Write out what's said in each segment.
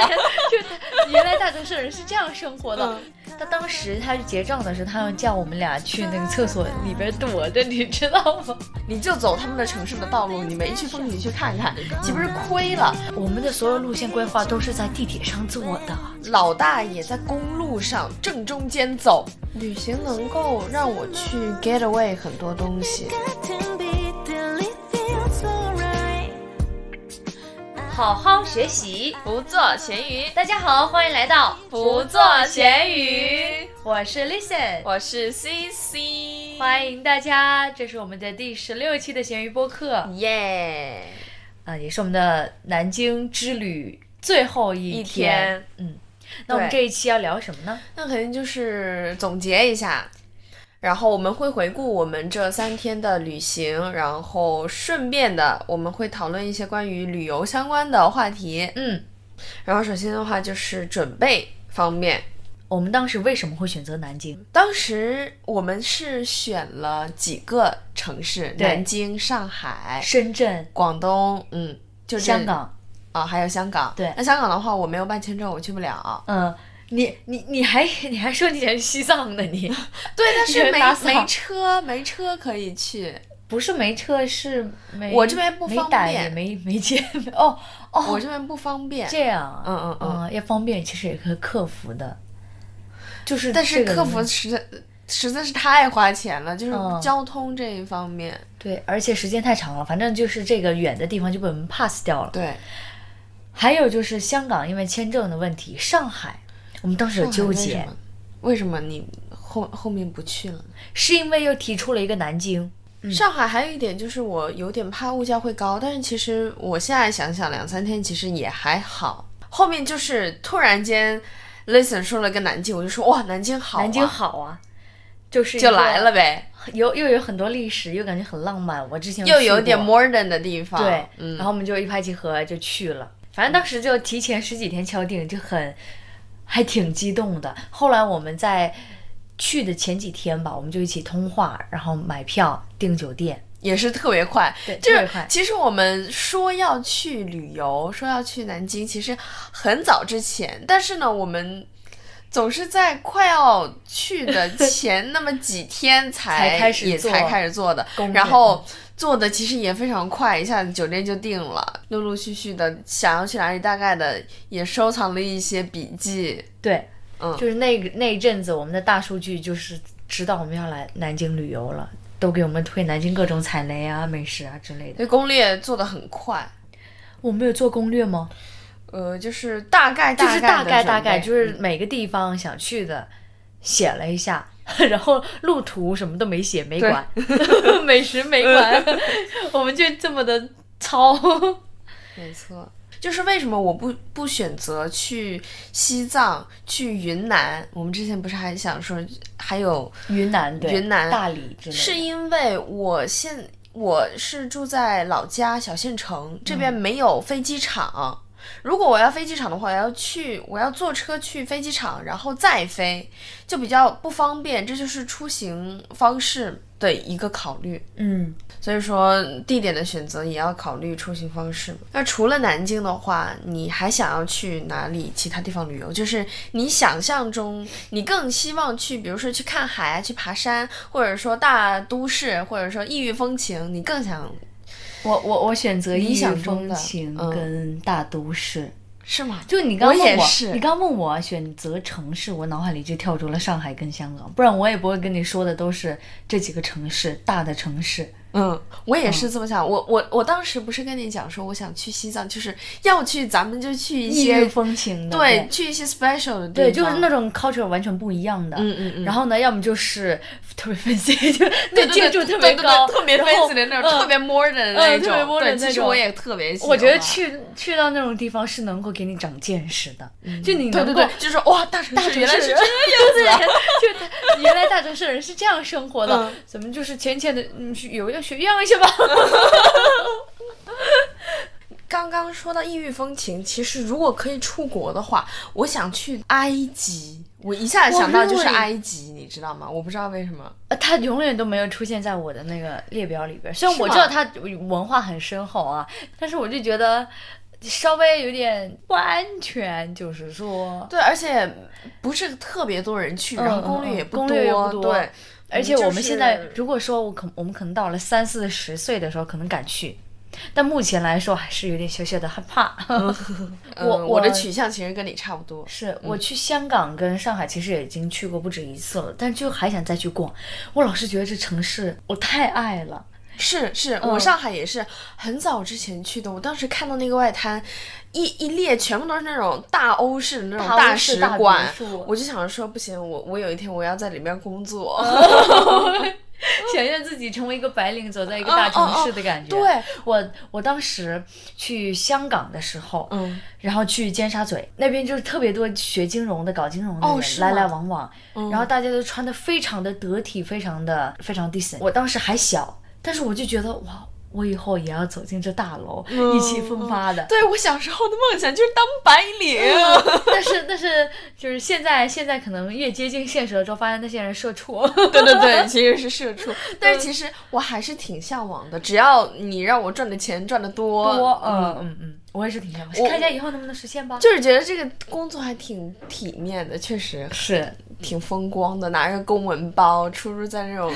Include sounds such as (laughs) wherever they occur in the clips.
了。(laughs) 就他原来大城市人是这样生活的。他当时他去结账的时候，他要叫我们俩去那个厕所里边躲着，你知道吗？(laughs) 你就走他们的城市的道路，你没去风景区看看，岂不是亏了？我们的所有路线规划都是在地铁上做的。老大爷在公路上正中间走，旅行能够让我去 get away 很多东西。好好学习，不做咸鱼。大家好，欢迎来到不做咸鱼。我是 Listen，我是 CC，欢迎大家，这是我们的第十六期的咸鱼播客，耶！啊，也是我们的南京之旅最后一天。嗯，那我们这一期要聊什么呢？那肯定就是总结一下。然后我们会回顾我们这三天的旅行，然后顺便的我们会讨论一些关于旅游相关的话题。嗯，然后首先的话就是准备方面，我们当时为什么会选择南京？当时我们是选了几个城市：南京、上海、深圳、广东，嗯，就香港啊，还有香港。对，那香港的话我没有办签证，我去不了。嗯。你你你还 (laughs) 你还说你想去西藏呢？(laughs) 你对，但是没没车，没车可以去。不是没车，是没我这边不方便，没没钱。哦哦，我这边不方便。这样，嗯嗯嗯，要方便其实也可以克服的。就是，但是克服实在实在是太花钱了，就是交通这一方面。对，而且时间太长了，反正就是这个远的地方就被我们 pass 掉了。对。还有就是香港，因为签证的问题，上海。我们当时有纠结，为什么你后后面不去了？是因为又提出了一个南京、上海。还有一点就是，我有点怕物价会高，但是其实我现在想想，两三天其实也还好。后面就是突然间，listen 说了个南京，我就说哇，南京好，南京好啊，就是就来了呗。有又有很多历史，又感觉很浪漫。我之前又有点 modern 的地方，对，然后我们就一拍即合就去了。反正当时就提前十几天敲定，就很。还挺激动的。后来我们在去的前几天吧，我们就一起通话，然后买票订酒店，也是特别快。对，特别快。其实我们说要去旅游，说要去南京，其实很早之前，但是呢，我们总是在快要去的 (laughs) 前那么几天才开始也才开始做的，然后。做的其实也非常快，一下子酒店就定了。陆陆续续的想要去哪里，大概的也收藏了一些笔记。对，嗯，就是那那一阵子，我们的大数据就是知道我们要来南京旅游了，都给我们推南京各种踩雷啊、美食啊之类的。那攻略做的很快。我没有做攻略吗？呃，就是大概，就是大概大概，就是每个地方想去的写了一下。然后路途什么都没写，没管，(laughs) 美食没管，(laughs) 我们就这么的糙。(laughs) 没错，就是为什么我不不选择去西藏、去云南？我们之前不是还想说还有云南、云南、大理之类？是因为我现我是住在老家小县城，这边没有飞机场。如果我要飞机场的话，我要去，我要坐车去飞机场，然后再飞，就比较不方便。这就是出行方式的一个考虑。嗯，所以说地点的选择也要考虑出行方式。那除了南京的话，你还想要去哪里？其他地方旅游？就是你想象中，你更希望去，比如说去看海啊，去爬山，或者说大都市，或者说异域风情，你更想。我我我选择异域风情跟大都市，是吗？就你刚问我，你刚问我选择城市，我脑海里就跳出了上海跟香港，不然我也不会跟你说的都是这几个城市，大的城市。嗯，我也是这么想。我我我当时不是跟你讲说，我想去西藏，就是要去，咱们就去一些风情的，对，去一些 special 的地方，对，就是那种 culture 完全不一样的。嗯嗯嗯。然后呢，要么就是特别 fancy，(laughs) 就那建筑特别高，特别 fancy 的那种，特别 modern 的那种。对，其实我也特别喜欢。我觉得去去到那种地方是能够给你长见识的，就你对对对，就是哇，大城市原来是这样子，就原来大城市人是这样生活的，怎么就是浅浅的嗯有要学样一下吧。(laughs) 刚刚说到异域风情，其实如果可以出国的话，我想去埃及。我一下子想到就是埃及，你知道吗？我不知道为什么，呃，它永远都没有出现在我的那个列表里边。虽然我知道它文化很深厚啊，但是我就觉得。稍微有点不安全，就是说，对，而且不是特别多人去，然后攻略也不攻略也不多对。而且我们现在就是如果说我可我们可能到了三四十岁的时候，可能敢去，但目前来说还是有点小小的害怕。(laughs) 嗯我我的取向其实跟你差不多，是我去香港跟上海，其实也已经去过不止一次了，但就还想再去逛。我老是觉得这城市我太爱了。是是，嗯我上海也是很早之前去的。我当时看到那个外滩，一一列全部都是那种大欧式的那种大欧式大使馆，我就想说不行，我我有一天我要在里面工作。(laughs) (laughs) 想象自己成为一个白领，走在一个大城市的感觉。对，我我当时去香港的时候，嗯，然后去尖沙咀那边就是特别多学金融的、搞金融的人、哦来来往往，然后大家都穿的非常的得体，非常的非常 decent。我当时还小，但是我就觉得哇，我以后也要走进这大楼，意气风发的。对我小时候的梦想就是当白领。但是但是就是现在现在可能越接近现实了之后，发现那些人社畜。对对对，其实是社畜，(laughs) 但是其实我还是挺向往的，只要你让我赚的钱赚的多，多，嗯嗯嗯，我也是挺向往，看一下以后能不能实现吧。就是觉得这个工作还挺体面的，确实是，挺风光的，拿着公文包出入在那种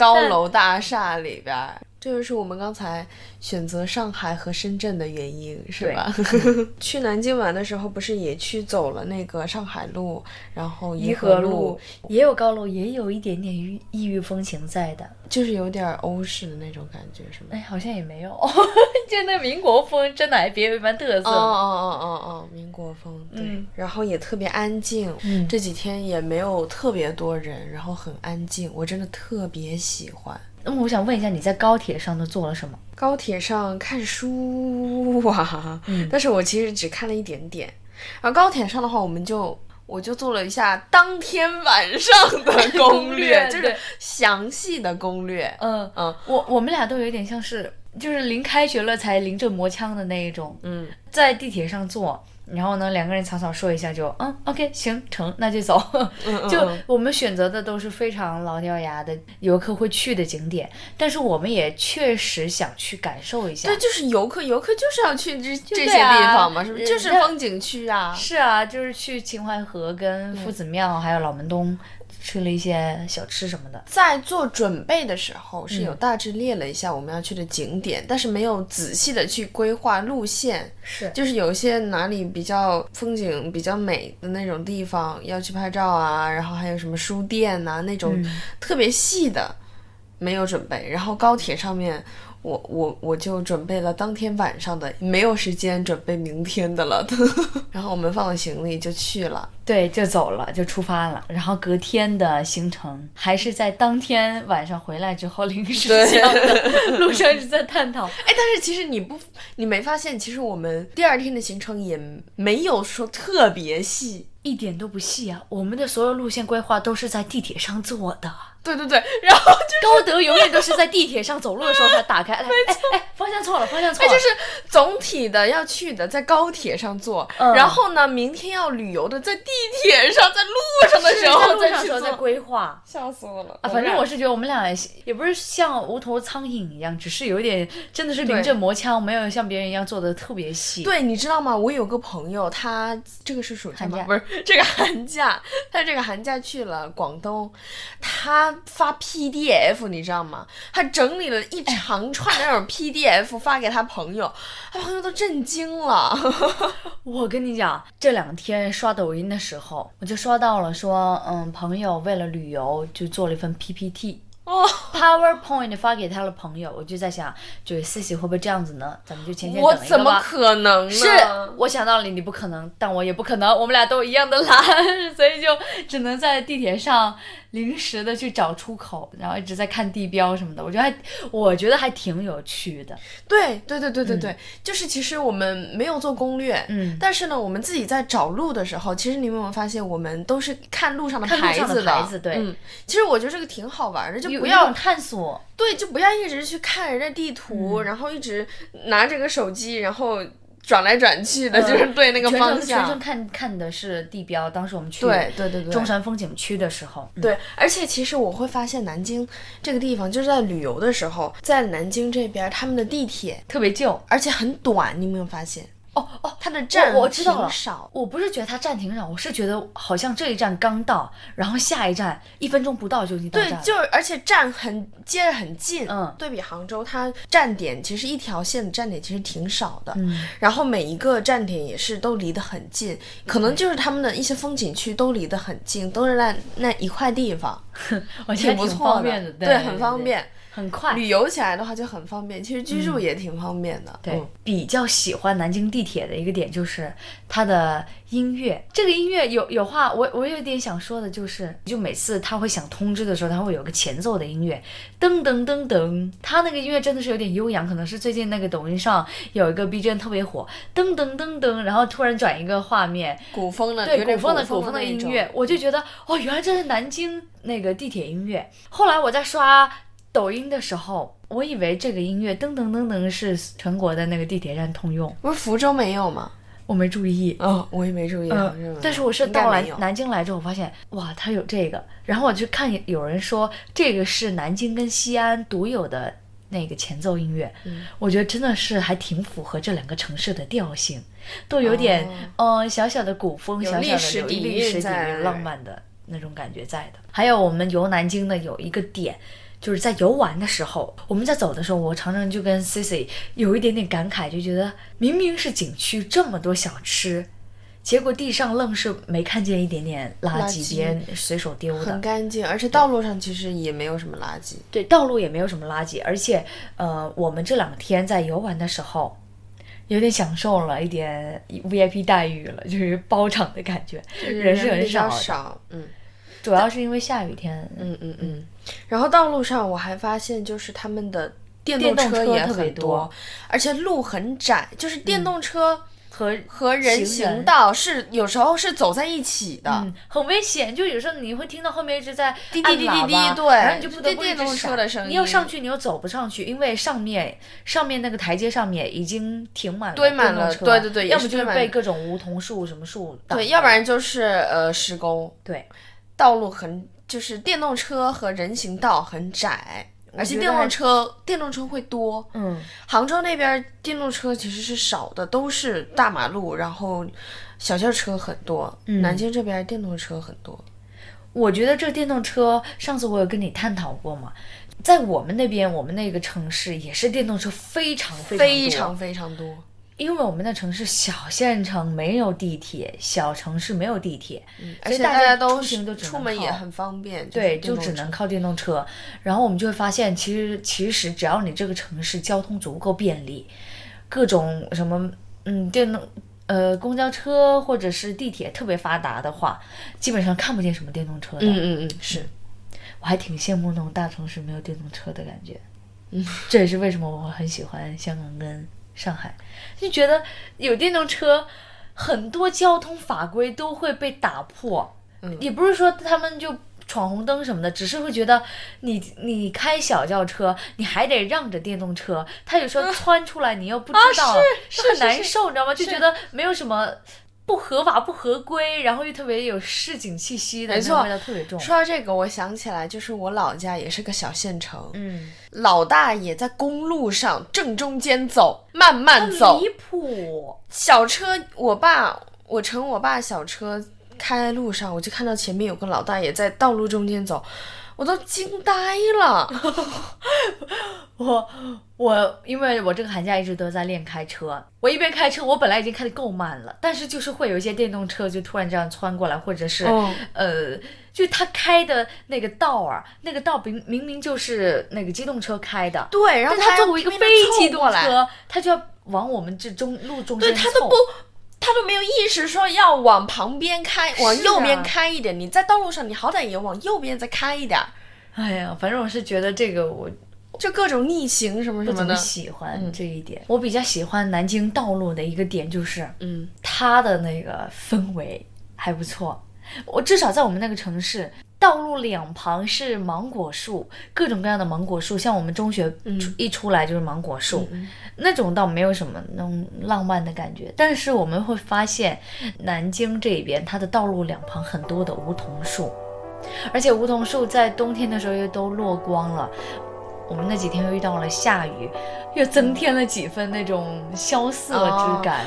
高楼大厦里边儿。这就是我们刚才选择上海和深圳的原因，是吧？(laughs) (laughs) 去南京玩的时候，不是也去走了那个上海路，然后颐和和路也有高楼，也有一点点异异域风情在的。就是有点欧式的那种感觉，是吗？哎，好像也没有，(laughs) 就那民国风真的还别有一番特色。哦哦哦哦哦，民国风，对，嗯然后也特别安静，嗯这几天也没有特别多人，然后很安静，我真的特别喜欢。那么我想问一下，你在高铁上都做了什么？高铁上看书啊，嗯 (laughs) 但是我其实只看了一点点。然后高铁上的话，我们就我就做了一下当天晚上的 (laughs) 攻略，就是详细的攻略。嗯嗯我我们俩都有一点像是，就是临开学了才临阵磨枪的那一种，嗯，在地铁上坐。然后呢，两个人草草说一下就，嗯，OK，行，成，那就走。(laughs) 就我们选择的都是非常老掉牙的游客会去的景点，但是我们也确实想去感受一下。对，就是游客，游客就是要去这这些地啊方嘛，是不是？呃就是风景区啊。是啊，就是去秦淮河跟夫子庙还有老门东吃了一些小吃什么的。在做准备的时候是嗯有大致列了一下我们要去的景点，但是没有仔细的去规划路线。是就是有一些哪里比较风景比较美的那种地方要去拍照啊，然后还有什么书店呐、那种嗯特别细的没有准备。然后高铁上面，我我我就准备了当天晚上的，没有时间准备明天的了。(laughs) 然后我们放了行李就去了。对，就走了，就出发了。然后隔天的行程还是在当天晚上回来之后临时想的，路上一直在探讨。哎，但是其实你不，你没发现，其实我们第二天的行程也没有说特别细。一点都不细啊！我们的所有路线规划都是在地铁上做的。对对对，然后就高德永远都是在地铁上走路的时候才打开，(laughs) 哎哎哎，方向错了，方向错了，哎，就是总体的要去的在高铁上坐，嗯然后呢，明天要旅游的在地铁上，在路上的时候在候路上的时候在规划。笑死我了啊，反正我是觉得我们俩也不是像无头苍蝇一样，只是有一点真的是临阵磨枪，没有像别人一样做的特别细。对，你知道吗？我有个朋友，他这个是暑假吗？不是这个寒假，他这个寒假去了广东，他发 PDF，你知道吗？他整理了一长串的那种 PDF 发给他朋友，他朋友都震惊了。(laughs) 我跟你讲，这两天刷抖音的时候，我就刷到了说，嗯，朋友为了旅游就做了一份 PPT。哦 PowerPoint 发给他的朋友，我就在想，就是 C C 会不会这样子呢？咱们就浅浅我怎么等一个吧。可能呢？是我想到了你，你不可能，但我也不可能，我们俩都一样的懒，所以就只能在地铁上临时的去找出口，然后一直在看地标什么的。我觉得还，我觉得还挺有趣的。对对对对对对，就是其实我们没有做攻略，嗯但是呢，我们自己在找路的时候，其实你们有没有发现，我们都是看路上的牌子的牌子对嗯，其实我觉得这个挺好玩的，就不要探索，对，就不要一直去看人家地图，嗯然后一直拿着个手机，然后转来转去的，就是对那个方全程全程。看看的是地标。当时我们去对对对对中山风景区的时候，嗯对，而且其实我会发现南京这个地方，就是在旅游的时候，在南京这边，他们的地铁特别旧。而且很短，你有没有发现？哦哦，它的站我我知道了。挺少。我不是觉得它站挺少，我是觉得好像这一站刚到，然后下一站一分钟不到就已经到站，了。对就是而且站很接着很近，嗯。对比杭州，它站点其实一条线的站点其实挺少的，嗯。然后每一个站点也是都离得很近，可能就是他们的一些风景区都离得很近，都是在那一块地方，我觉得挺不错方便的，对，对，很方便。很快。旅游起来的话就很方便，其实居住也挺方便的。对嗯，比较喜欢南京地铁的一个点就是它的音乐。这个音乐有有话，我我有点想说的就是，就每次它会想通知的时候，它会有个前奏的音乐，噔噔噔噔，它那个音乐真的是有点悠扬，可能是最近那个抖音上有一个 BGM 特别火，噔噔噔噔，然后突然转一个画面，古风的，对古风的古古风的音乐，我就觉得哦，原来这是南京那个地铁音乐。后来我在刷抖音的时候，我以为这个音乐噔噔噔噔是全国的那个地铁站通用，不是福州没有吗？我没注意。哦，我也没注意，但是我是到了南京来之后，我发现哇，它有这个，然后我就看有人说这个是南京跟西安独有的那个前奏音乐，嗯我觉得真的是还挺符合这两个城市的调性，都有点呃小小的古风，有小小的历史底有历史底蕴在蕴、浪漫的那种感觉在的。还有我们游南京的有一个点。就是在游玩的时候，我们在走的时候，我常常就跟 Cici 有一点点感慨，就觉得明明是景区这么多小吃，结果地上愣是没看见一点点垃圾，垃圾别人随手丢的很。干净，而且道路上其实也没有什么垃圾。对，道路也没有什么垃圾，而且呃，我们这两天在游玩的时候，有点享受了一点 VIP 待遇了，就是包场的感觉，人是很少的，少，嗯主要是因为下雨天。嗯嗯嗯。然后道路上我还发现，就是他们的电电动车车也特别很多而且路很窄，就是电动车和和人行道是有时候是走在一起的。嗯，很危险。就有时候你会听到后面一直在滴滴滴滴滴对然后你就不得不电动车的声你要上去，你又走不上去，因为上面上面那个台阶上面已经停满了堆满了对对对要么就是被各种梧桐树什么树挡对，要不然就是呃施工，对。道路很就是电动车和人行道很窄，而且电动车电动车会多。嗯，杭州那边电动车其实是少的，都是大马路，然后小轿车很多。嗯南京这边电动车很多。我觉得这电动车，上次我有跟你探讨过嘛，在我们那边，我们那个城市也是电动车非常非常非常非常多，因为我们的城市小县城没有地铁，小城市没有地铁，而且大家都出行都出门也靠很方便。对，就只能靠电动车。然后我们就会发现，其实其实只要你这个城市交通足够便利，各种什么嗯电动呃公交车或者是地铁特别发达的话，基本上看不见什么电动车的。嗯嗯嗯，是。我还挺羡慕那种大城市没有电动车的感觉。嗯，这也是为什么我很喜欢香港跟上海，就觉得有电动车，很多交通法规都会被打破。嗯也不是说他们就闯红灯什么的，只是会觉得你你开小轿车，你还得让着电动车，他有时候窜出来，你又不知道，啊是很难受，你知道吗？就觉得没有什么。不合法、不合规，然后又特别有市井气息的，没错味道特别重。说到这个，我想起来，就是我老家也是个小县城，嗯，老大爷在公路上正中间走，慢慢走，离谱。小车，我爸，我乘我爸小车开在路上，我就看到前面有个老大爷在道路中间走，我都惊呆了。(laughs) 我我因为我这个寒假一直都在练开车，我一边开车，我本来已经开的够慢了，但是就是会有一些电动车就突然这样窜过来，或者是、嗯呃，就他开的那个道啊，那个道明明明就是那个机动车开的，对，然后但他他作为一个非机动车，他就要往我们这中路中间凑对他都不，他都没有意识说要往旁边开，往右边啊开一点。你在道路上，你好歹也往右边再开一点儿，哎呀，反正我是觉得这个我就各种逆行什么什么的。喜欢这一点。我比较喜欢南京道路的一个点就是，嗯，它的那个氛围还不错。我至少在我们那个城市，道道路两旁是芒果树，各种各样的芒果树，像我们中学出一出来就是芒果树，那种倒没有什么那种浪漫的感觉。但是我们会发现，南京这边它的道路两旁很多的梧桐树，而且梧桐树在冬天的时候又都落光了。我们那几天又遇到了下雨，又增添了几分那种萧瑟之感。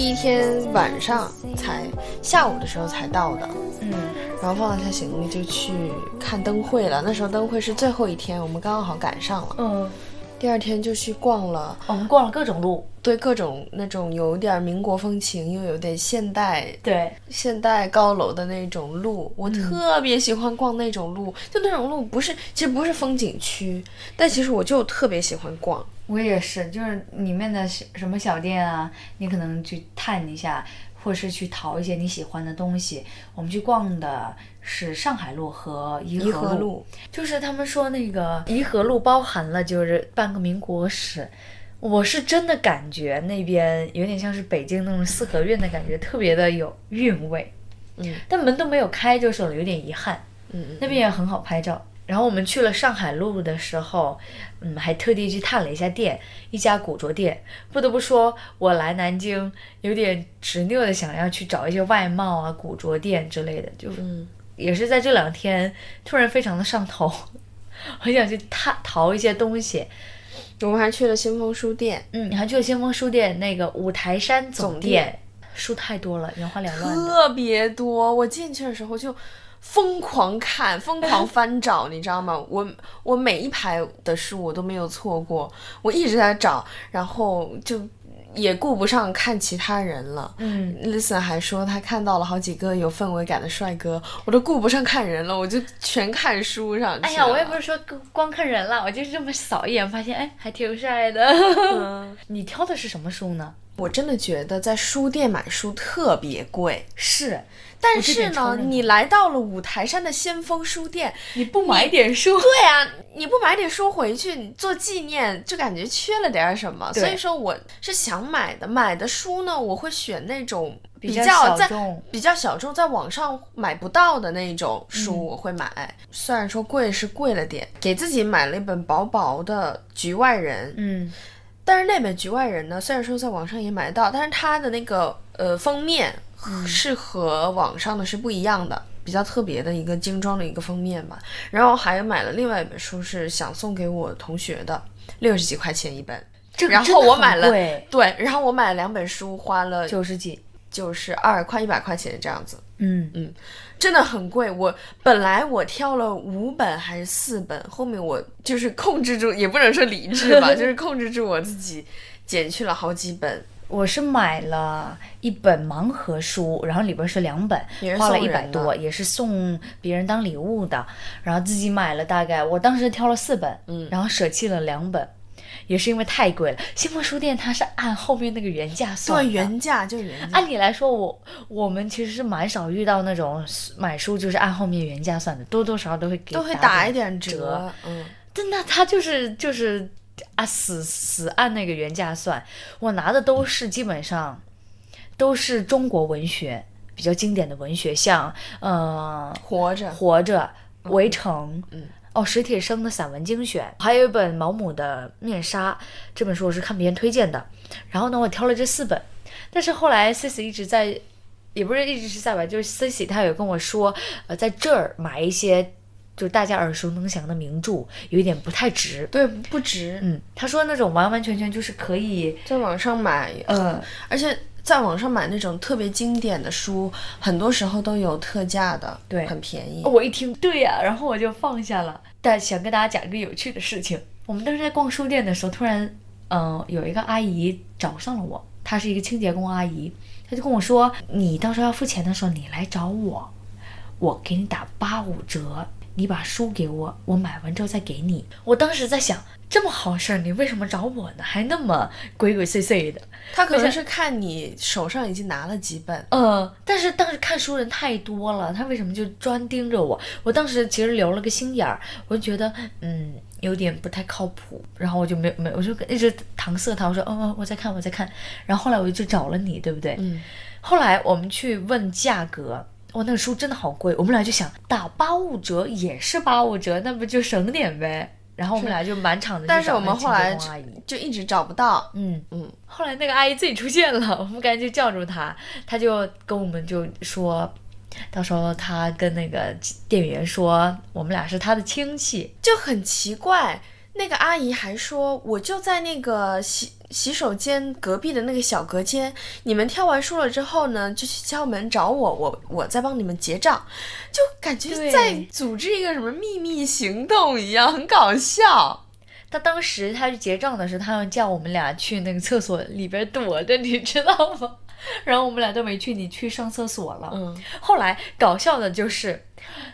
第一天晚上才下午的时候才到的，嗯，然后放了下行李就去看灯会了。那时候灯会是最后一天，我们刚刚好赶上了。嗯，第二天就去逛了，我们逛了各种路，对各种那种有点民国风情又有点现代对，现代高楼的那种路，我特别喜欢逛那种路。就那种路不是，其实不是风景区，但其实我就特别喜欢逛。我也是，就是里面的小什么小店啊，你可能去探一下，或是去淘一些你喜欢的东西。我们去逛的是上海路和颐颐和路，和路就是他们说那个颐和路包含了就是半个民国史。我是真的感觉那边有点像是北京那种四合院的感觉，特别的有韵味。嗯，但门都没有开，就是了，有点遗憾。嗯嗯，那边也很好拍照。然后我们去了上海路的时候，嗯，还特地去探了一下店，一家古着店。不得不说，我来南京有点执拗的想要去找一些外贸啊、古着店之类的，就嗯也是在这两天突然非常的上头，(laughs) 很想去探淘一些东西。我们还去了先锋书店，嗯，还去了先锋书店那个五台山总总店，书太多了，眼花缭乱。特别多。我进去的时候就疯狂看，疯狂翻找，你知道吗？我我每一排的书我都没有错过，我一直在找，然后就也顾不上看其他人了。嗯，Listen 还说他看到了好几个有氛围感的帅哥，我都顾不上看人了，我就全看书上去了。哎呀，我也不是说光光看人了，我就是这么扫一眼，发现哎还挺帅的。嗯 (laughs) 你挑的是什么书呢？我真的觉得在书店买书特别贵，是，但是呢，你来到了五台山的先锋书店，你不买点书，对啊，你不买点书回去，做纪念就感觉缺了点儿什么。所以说我是想买的，买的书呢，我会选那种比较较在小众比较小众，在网上买不到的那种书，嗯我会买。虽然说贵是贵了点，给自己买了一本薄薄的《局外人》，嗯但是那本《局外人》呢，虽然说在网上也买得到，但是它的那个呃封面嗯是和网上的是不一样的，比较特别的一个精装的一个封面吧。然后还买了另外一本书，是想送给我同学的，六十几块钱一本。然后我买了贵对，然后我买了两本书，花了九十几，九十二快一百块钱这样子。嗯嗯真的很贵，我本来我挑了五本还是四本，后面我就是控制住，也不能说理智吧，(laughs) 就是控制住我自己，减去了好几本。我是买了一本盲盒书，然后里边是两本花了一百多，也是送别人当礼物的。然后自己买了大概，我当时挑了四本，嗯然后舍弃了两本，也是因为太贵了。新丰书店它是按后面那个原价算的，对，原价就是原价。按理来说，我我们其实是蛮少遇到那种买书就是按后面原价算的，多多少少都会给都会打打一点点折，嗯，但那他就是就是啊，死死按那个原价算。我拿的都是基本上都是中国文学比较经典的文学，像呃活着，活着、围城，嗯。哦，史铁生的散文精选，还有一本毛姆的《面纱》，这本书我是看别人推荐的。然后呢，我挑了这四本，但是后来 Cici 一直在，也不是一直是在吧，就是 Cici 他有跟我说，呃，在这儿买一些就是大家耳熟能详的名著，有一点不太值。对，不值，嗯，他说那种完完全全就是可以，在网上买，呃，而且在网上买那种特别经典的书，很多时候都有特价的，对很便宜。我一听对呀、然后我就放下了。但想跟大家讲一个有趣的事情，我们当时在逛书店的时候，突然，嗯、有一个阿姨找上了我，她是一个清洁工阿姨，她就跟我说，你到时候要付钱的时候，你来找我，我给你打八五折。你把书给我，我买完之后再给你。我当时在想，这么好事儿，你为什么找我呢？还那么鬼鬼祟祟的。他可能是看你手上已经拿了几本，呃，但是当时看书人太多了，他为什么就专盯着我？我当时其实留了个心眼儿，我就觉得嗯有点不太靠谱，然后我就没没我就一直搪塞他，我说嗯嗯我在看我在看，然后后来我就找了你，对不对？嗯，后来我们去问价格。哇，那个书真的好贵，我们俩就想打八五折也是八五折，那不就省点呗？然后我们俩就满场的去但是我们后来就一直找不到。嗯，嗯，后来那个阿姨自己出现了，我们赶紧就叫住她，她就跟我们就说，到时候她跟那个店员说，我们俩是她的亲戚。就很奇怪。那个阿姨还说，我就在那个洗洗手间隔壁的那个小隔间，你们挑完书了之后呢，就去敲门找我，我我再帮你们结账，就感觉在组织一个什么秘密行动一样，很搞笑。他当时他去结账的时候，他要叫我们俩去那个厕所里边躲着，你知道吗？(laughs) 然后我们俩都没去，你去上厕所了。嗯，后来搞笑的就是，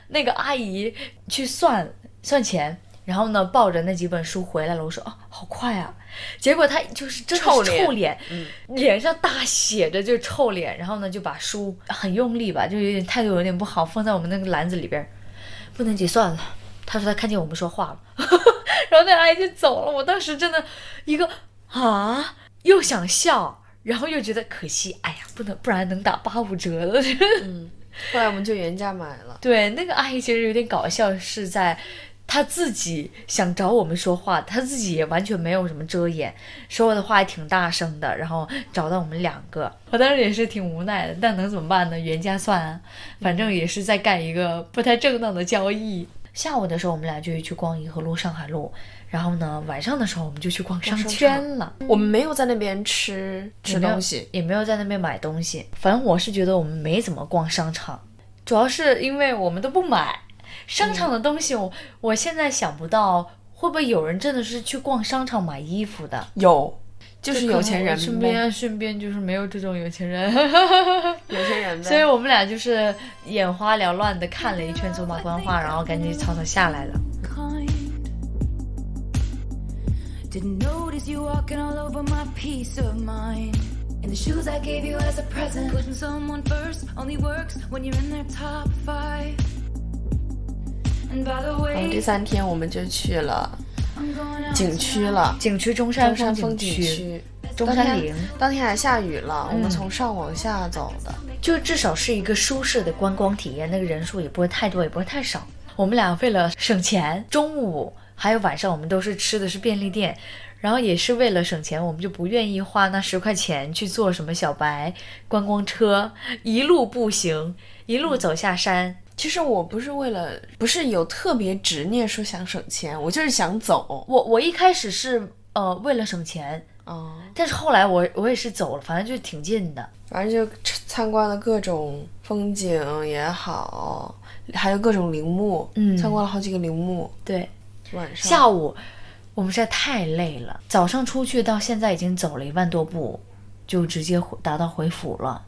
那个阿姨去算算钱，然后呢抱着那几本书回来了。我说哦，好快啊！结果他就是真的是臭脸臭脸，脸上大写着就臭脸，然后呢就把书很用力吧，就有点态度有点不好，放在我们那个篮子里边儿，不能结算了。他说他看见我们说话了，(laughs) 然后那阿姨就走了。我当时真的一个啊，又想笑。然后又觉得可惜，哎呀，不能，不然能打八五折的。后来我们就原价买了。(laughs) 对，那个阿姨其实有点搞笑，是在她自己想找我们说话，他自己也完全没有什么遮掩，说的话也挺大声的，然后找到我们两个，我当时也是挺无奈的，但能怎么办呢？原价算啊，反正也是在干一个不太正当的交易。下午的时候，我们俩就去逛颐和路、上海路，然后呢，晚上的时候我们就去逛商商圈了。我们没有在那边吃吃东西，也没有在那边买东西。反正我是觉得我们没怎么逛商场，主要是因为我们都不买商场的东西我。我现在想不到会不会有人真的是去逛商场买衣服的，有，就是有钱人身呗，边身边就是没有这种有钱人，有钱人呗。所以我们俩就是眼花缭乱的看了一圈走马观花，然后赶紧草草下来了。kind. Didn't notice you walking all over my peace of mind. And the shoes I gave you as a present. Putting someone first only works when you're in their top five. 然后第三天我们就去了景区了，景区中山山风风景区，中山陵，当天还下雨了，我们嗯从上往下走的。就至少是一个舒适的观光体验，那个人数也不会太多，也不会太少。我们俩为了省钱，中午还有晚上我们都是吃的是便利店，然后也是为了省钱，我们就不愿意花那十块钱去坐什么小白观光车，一路步行，一路走下山。其实我不是为了，不是有特别执念说想省钱，我就是想走。我我一开始是呃为了省钱，哦、但是后来我我也是走了，反正就挺近的。反正就参观了各种风景也好，还有各种陵墓，嗯参观了好几个陵墓。对，晚上下午我们实在太累了，早上出去到现在已经走了一万多步，就直接回达到回府了，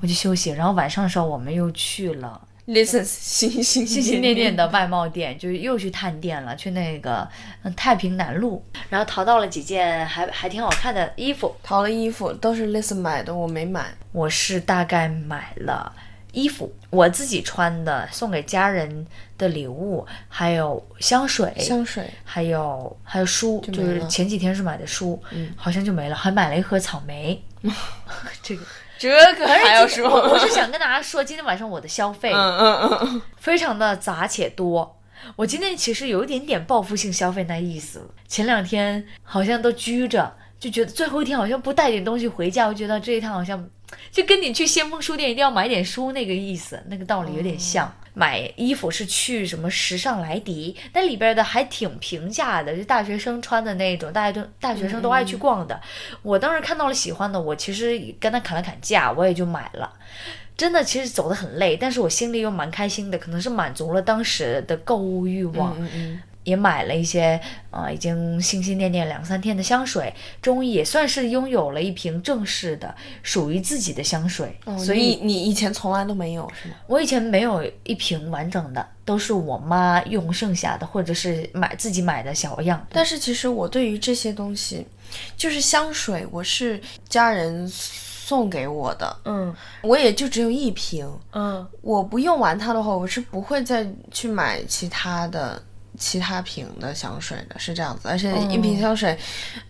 我就休息。然后晚上的时候我们又去了 listen 心心心心念念的外贸店，就是又去探店了，去那个嗯太平南路，然后淘到了几件还还挺好看的衣服。淘了衣服都是 listen 买的，我没买。我是大概买了衣服，我自己穿的，送给家人的礼物，还有香水，香水还有还有书，就就是前几天是买的书，嗯好像就没了，还买了一盒草莓。(laughs) (laughs) 这个这个还要说，我我是想跟大家说，今天晚上我的消费嗯嗯嗯，非常的杂且多。我今天其实有一点点报复性消费那意思了。前两天好像都拘着，就觉得最后一天好像不带点东西回家，我觉得这一趟好像就跟你去先锋书店一定要买点书那个意思，那个道理有点像。买衣服是去什么时尚莱迪，那里边的还挺平价的，就大学生穿的那种，大家都大学生都爱去逛的。我当时看到了喜欢的，我其实跟他砍了砍价，我也就买了。真的，其实走得很累，但是我心里又蛮开心的，可能是满足了当时的购物欲望。也买了一些呃，已经心心念念两三天的香水，终于也算是拥有了一瓶正式的属于自己的香水。所以你你以前从来都没有是吗？我以前没有一瓶完整的，都是我妈用剩下的，或者是买自己买的小样。但是其实我对于这些东西，就是香水，我是家人送给我的，嗯我也就只有一瓶。嗯我不用完它的话，我是不会再去买其他的其他瓶的香水的，是这样子。而且一瓶香水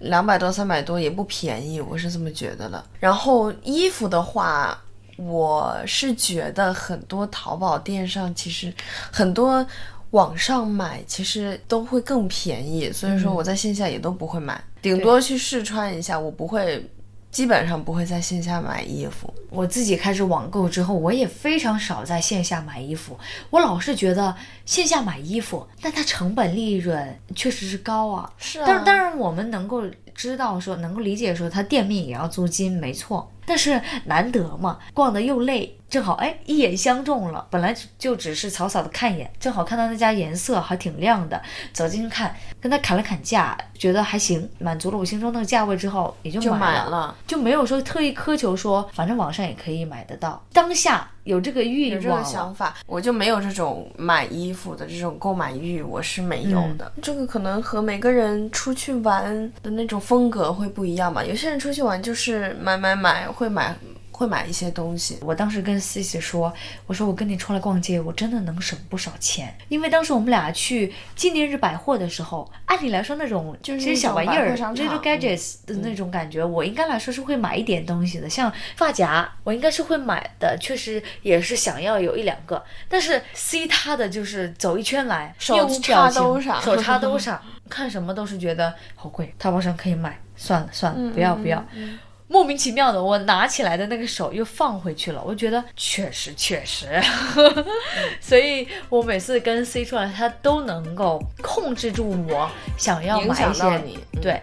两百多、三百多也不便宜，我是这么觉得的。然后衣服的话，我是觉得很多淘宝店上其实很多。网上买其实都会更便宜，所以说我在线下也都不会买，顶多去试穿一下，我不会，基本上不会在线下买衣服。我自己开始网购之后，我也非常少在线下买衣服。我老是觉得线下买衣服，但它成本利润确实是高啊。是啊但当然我们能够知道说，能够理解说，它店面也要租金，没错。但是难得嘛，逛的又累，正好哎一眼相中了。本来就只是草草的看一眼，正好看到那家颜色还挺亮的，走进去看，跟他砍了砍价，觉得还行，满足了我心中那个价位之后，也就就买买了就没有说特意苛求说，反正网上也可以买得到。当下有这个欲有这望想法，我就没有这种买衣服的这种购买欲，我是没有的。这个可能和每个人出去玩的那种风格会不一样吧。有些人出去玩就是买买买，会买会买一些东西。我当时跟 C C 说，我说我跟你出来逛街，我真的能省不少钱。因为当时我们俩去纪念日百货的时候，按理来说那种就是其实小玩意儿 little gadgets 的那种感觉，我应该来说是会买一点东西的，像发夹，我应该是会买的，确实也是想要有一两个。但是 C 他的就是走一圈来，手插兜上手插兜 (laughs) 上，看什么都是觉得好贵，淘宝上可以买，算了算了，不要不要。莫名其妙的，我拿起来的那个手又放回去了，我觉得确实确实，(laughs) 所以我每次跟 C 出来，他都能够控制住我想要影买一些你，嗯。对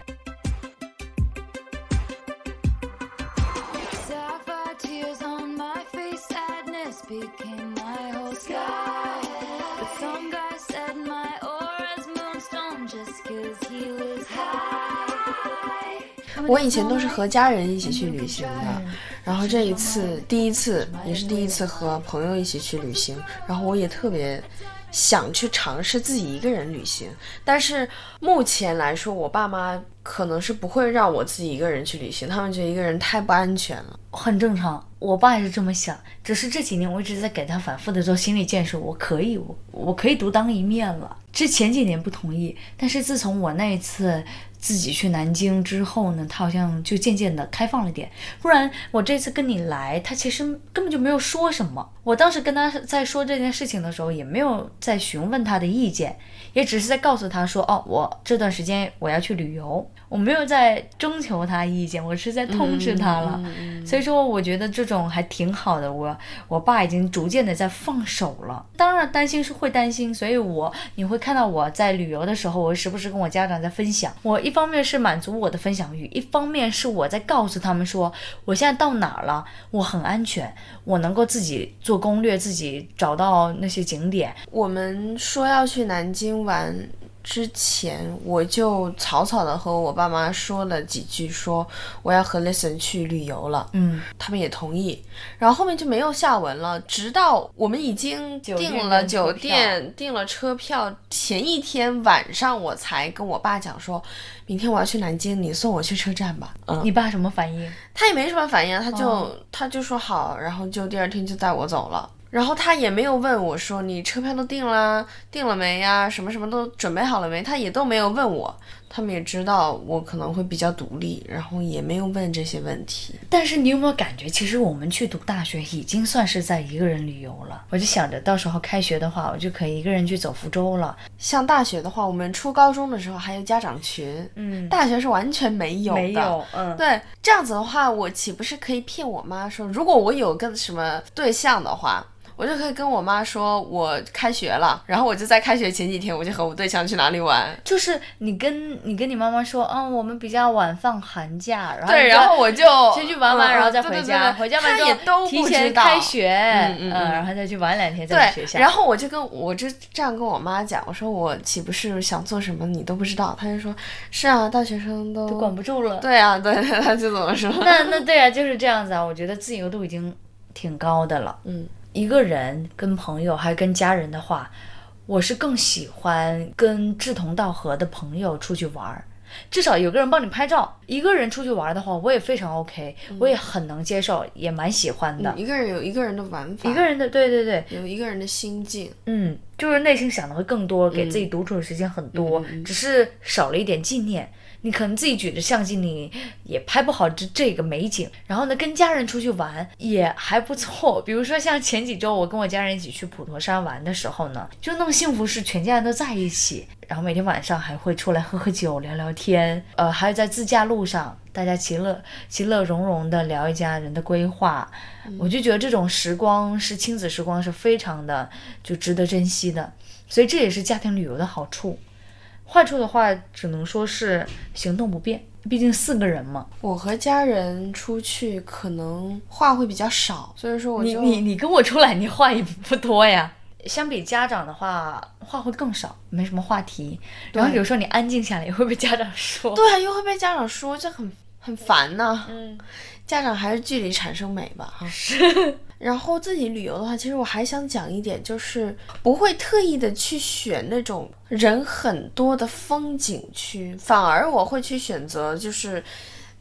我以前都是和家人一起去旅行的，然后这一次第一次也是第一次和朋友一起去旅行，然后我也特别想去尝试自己一个人旅行，但是目前来说，我爸妈可能是不会让我自己一个人去旅行，他们觉得一个人太不安全了。很正常。我爸也是这么想，只是这几年我一直在给他反复的做心理建设，我可以，我我可以独当一面了。之前几年不同意，但是自从我那一次自己去南京之后呢，他好像就渐渐的开放了点。不然我这次跟你来，他其实根本就没有说什么。我当时跟他在说这件事情的时候，也没有在询问他的意见，也只是在告诉他说，哦，我这段时间我要去旅游，我没有在征求他意见，我是在通知他了。所以说，我觉得这种还挺好的。我我爸已经逐渐的在放手了。当然担心是会担心，所以我你会看到我在旅游的时候，我时不时跟我家长在分享。我一方面是满足我的分享欲，一方面是我在告诉他们说，我现在到哪儿了，我很安全，我能够自己做攻略，自己找到那些景点。我们说要去南京玩之前，我就草草的和我爸妈说了几句，说我要和 Listen 去旅游了。嗯，他们也同意，然后后面就没有下文了。直到我们已经订了酒店、订了车票，前一天晚上我才跟我爸讲说，明天我要去南京，你送我去车站吧。嗯，你爸什么反应？他也没什么反应，他就、哦他就说好，然后就第二天就带我走了。然后他也没有问我说你车票都订了，订了没呀？什么什么都准备好了没？他也都没有问我。他们也知道我可能会比较独立，然后也没有问这些问题。但是你有没有感觉，其实我们去读大学已经算是在一个人旅游了？我就想着到时候开学的话，我就可以一个人去走福州了。像大学的话，我们初高中的时候还有家长群，嗯，大学是完全没有的。没有，嗯，对，这样子的话，我岂不是可以骗我妈说，如果我有个什么对象的话，我就可以跟我妈说我开学了，然后我就在开学前几天我就和我对象去哪里玩。就是你跟你跟你妈妈说，嗯，我们比较晚放寒假，然后对，然后我就先去玩玩，嗯然后再回家，对回家完之后提前开学，嗯然后再去玩两天，在学，校。然后我就跟我就这样跟我妈讲，我说我岂不是想做什么你都不知道？她就说是啊，大学生都就管不住了。对啊，(laughs) 对，她就怎么说？那那对啊，就是这样子啊。我觉得自由度已经挺高的了。嗯，一个人跟朋友还跟家人的话，我是更喜欢跟志同道合的朋友出去玩儿。至少有个人帮你拍照。一个人出去玩的话，我也非常 OK，、我也很能接受，也蛮喜欢的。一个人有一个人的玩法，一个人的，对对对，有一个人的心境。嗯，就是内心想的会更多，给自己独处的时间很多，只是少了一点纪念。你可能自己举着相机，你也拍不好这这个美景。然后呢，跟家人出去玩也还不错。比如说像前几周我跟我家人一起去普陀山玩的时候呢，就那么幸福是全家人都在一起，然后每天晚上还会出来喝喝酒、聊聊天，呃，还有在自驾路上大家其乐其乐融融的聊一家人的规划。我就觉得这种时光是亲子时光，是非常的就值得珍惜的。所以这也是家庭旅游的好处。坏处的话，只能说是行动不便，毕竟四个人嘛。我和家人出去可能话会比较少，所以说我就你你你跟我出来，你话也不多呀。相比家长的话，话会更少，没什么话题。然后有时候你安静下来，也会被家长说。对啊，又会被家长说，这很很烦呐、嗯，家长还是距离产生美吧，哈。(laughs) 然后自己旅游的话，其实我还想讲一点，就是不会特意的去选那种人很多的风景区，反而我会去选择就是。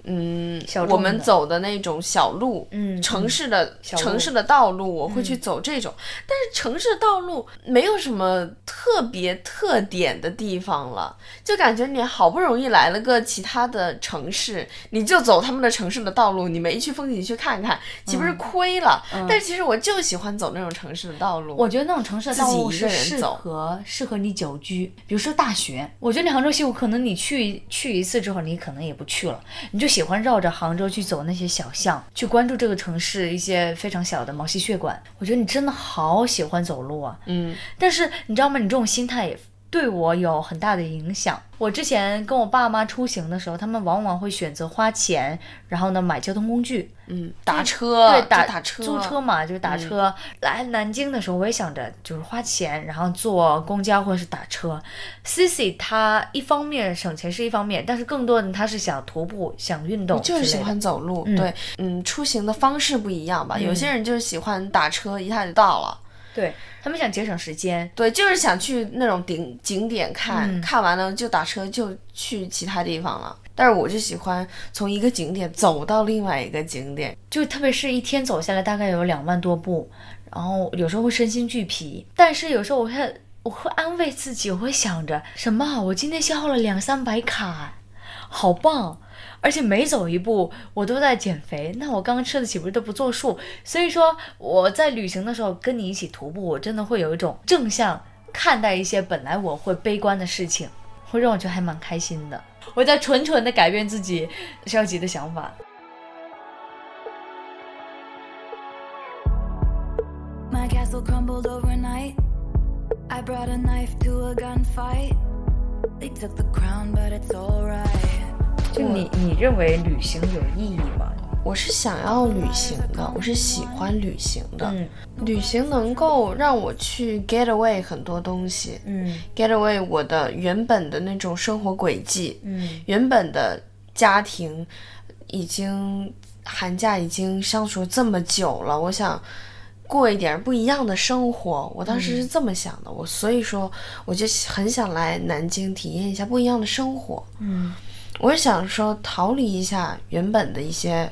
嗯我们走的那种小路，嗯城市的、城市的道路，我会去走这种。但是城市道路没有什么特别特点的地方了，就感觉你好不容易来了个其他的城市，你就走他们的城市的道路，你没去风景区看看，岂不是亏了？但是其实我就喜欢走那种城市的道路。我觉得那种城市的道路是适合适合你久居，比如说大学。我觉得你杭州西湖，可能你去去一次之后，你可能也不去了，你就喜欢绕着杭州去走那些小巷，去关注这个城市一些非常小的毛细血管。我觉得你真的好喜欢走路啊！嗯，但是你知道吗？你这种心态也对我有很大的影响。我之前跟我爸妈出行的时候，他们往往会选择花钱，然后呢买交通工具，嗯，打车，对，打打车，租车嘛，就是打车。来南京的时候，我也想着就是花钱，然后坐公交或者是打车。Cici 她一方面省钱是一方面，但是更多的她是想徒步、想运动就是喜欢走路，对，嗯，出行的方式不一样吧。有些人就是喜欢打车，一下就到了。对他们想节省时间。对，就是想去那种顶景点看，嗯看完了就打车就去其他地方了。但是我就喜欢从一个景点走到另外一个景点。就特别是一天走下来大概有两万多步，然后有时候会身心俱疲，但是有时候我会我会安慰自己，我会想着什么啊，我今天消耗了两三百卡，好棒！而且每走一步我都在减肥，那我刚刚吃的岂不是都不作数？所以说我在旅行的时候跟你一起徒步，我真的会有一种正向看待一些本来我会悲观的事情，会让我觉得还蛮开心的。我在纯纯的改变自己消极的想法。My castle crumbled overnight. I brought a knife to a gunfight. They took the crown, but it's alright. 就你你认为旅行有意义吗？我是想要旅行的，我是喜欢旅行的。嗯旅行能够让我去 get away 很多东西嗯，get away 我的原本的那种生活轨迹，嗯原本的家庭已经寒假已经相处这么久了，我想过一点不一样的生活。我当时是这么想的，我所以说我就很想来南京体验一下不一样的生活。嗯我是想说逃离一下原本的一些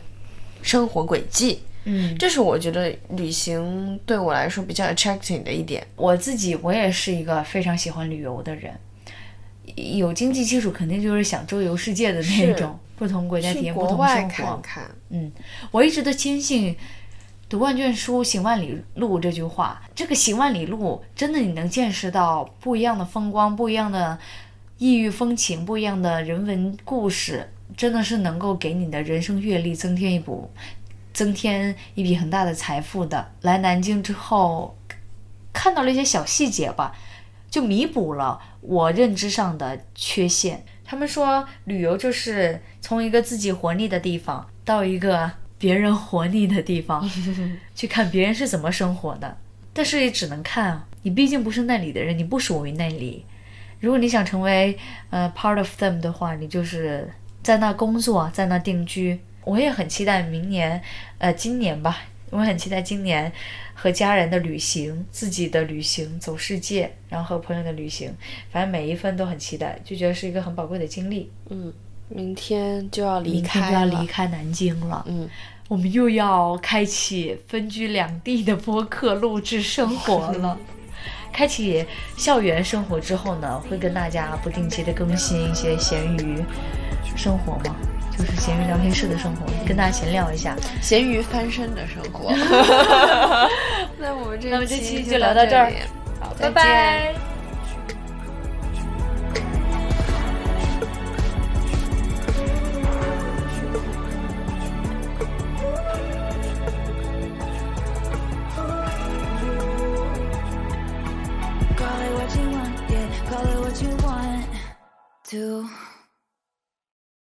生活轨迹，嗯，这是我觉得旅行对我来说比较 attracting 的一点。我自己我也是一个非常喜欢旅游的人，有经济基础肯定就是想周游世界的那种，不同国家体验不同生活。看看，嗯，我一直都坚信“读万卷书，行万里路”这句话。这个行万里路，真的你能见识到不一样的风光，不一样的异域风情，不一样的人文故事，真的是能够给你的人生阅历增添一股增添一笔很大的财富的。来南京之后，看到了一些小细节吧，就弥补了我认知上的缺陷。他们说，旅游就是从一个自己活腻的地方到一个别人活腻的地方，(laughs) 去看别人是怎么生活的。但是也只能看啊，你毕竟不是那里的人，你不属于那里。如果你想成为呃 part of them 的话，你就是在那工作，在那定居。我也很期待明年，呃，今年吧，我很期待今年和家人的旅行，自己的旅行，走世界，然后和朋友的旅行，反正每一分都很期待，就觉得是一个很宝贵的经历。嗯，明天就要离明天开，就要离开南京了，嗯，我们又要开启分居两地的播客录制生活了。(laughs) 开启校园生活之后呢，会跟大家不定期的更新一些闲鱼生活嘛，就是闲鱼聊天室的生活，跟大家闲聊一下。(laughs) 咸鱼翻身的生活。(laughs) (laughs) 那我们这那么这期期就聊到这儿好，拜拜。To.